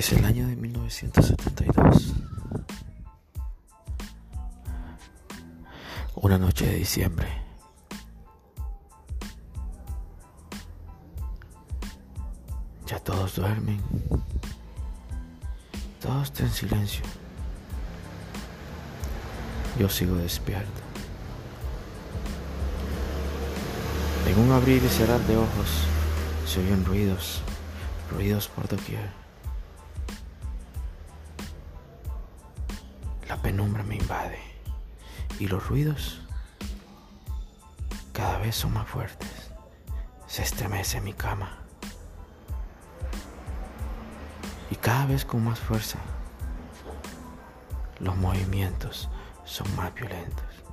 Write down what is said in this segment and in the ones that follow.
Es el año de 1972. Una noche de diciembre. Ya todos duermen. Todo está en silencio. Yo sigo despierto. En un abrir y cerrar de ojos se oyen ruidos, ruidos por doquier. La penumbra me invade y los ruidos cada vez son más fuertes. Se estremece mi cama y cada vez con más fuerza. Los movimientos son más violentos.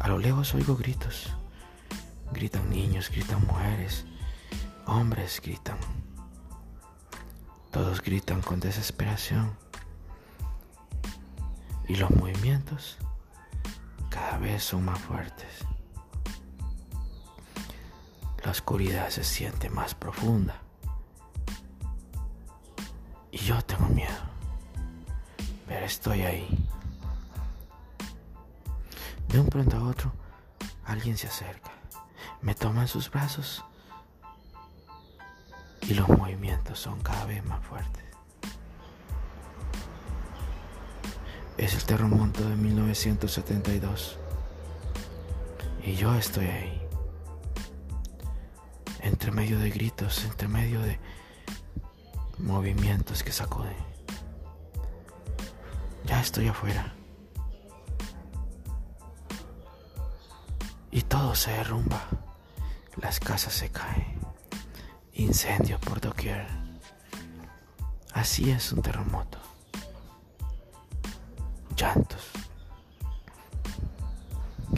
A lo lejos oigo gritos. Gritan niños, gritan mujeres, hombres gritan. Todos gritan con desesperación y los movimientos cada vez son más fuertes. La oscuridad se siente más profunda y yo tengo miedo, pero estoy ahí. De un pronto a otro, alguien se acerca, me toma en sus brazos y los movimientos son cada vez más fuertes. Es el terremoto de 1972. Y yo estoy ahí. Entre medio de gritos, entre medio de movimientos que sacuden. Ya estoy afuera. Y todo se derrumba. Las casas se caen. Incendios por doquier. Así es un terremoto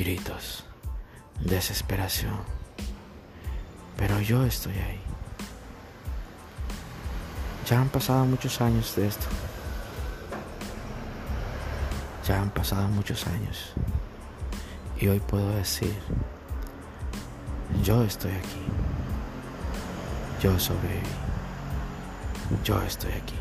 gritos, desesperación. Pero yo estoy ahí. Ya han pasado muchos años de esto. Ya han pasado muchos años. Y hoy puedo decir, yo estoy aquí. Yo sobreviví. Yo estoy aquí.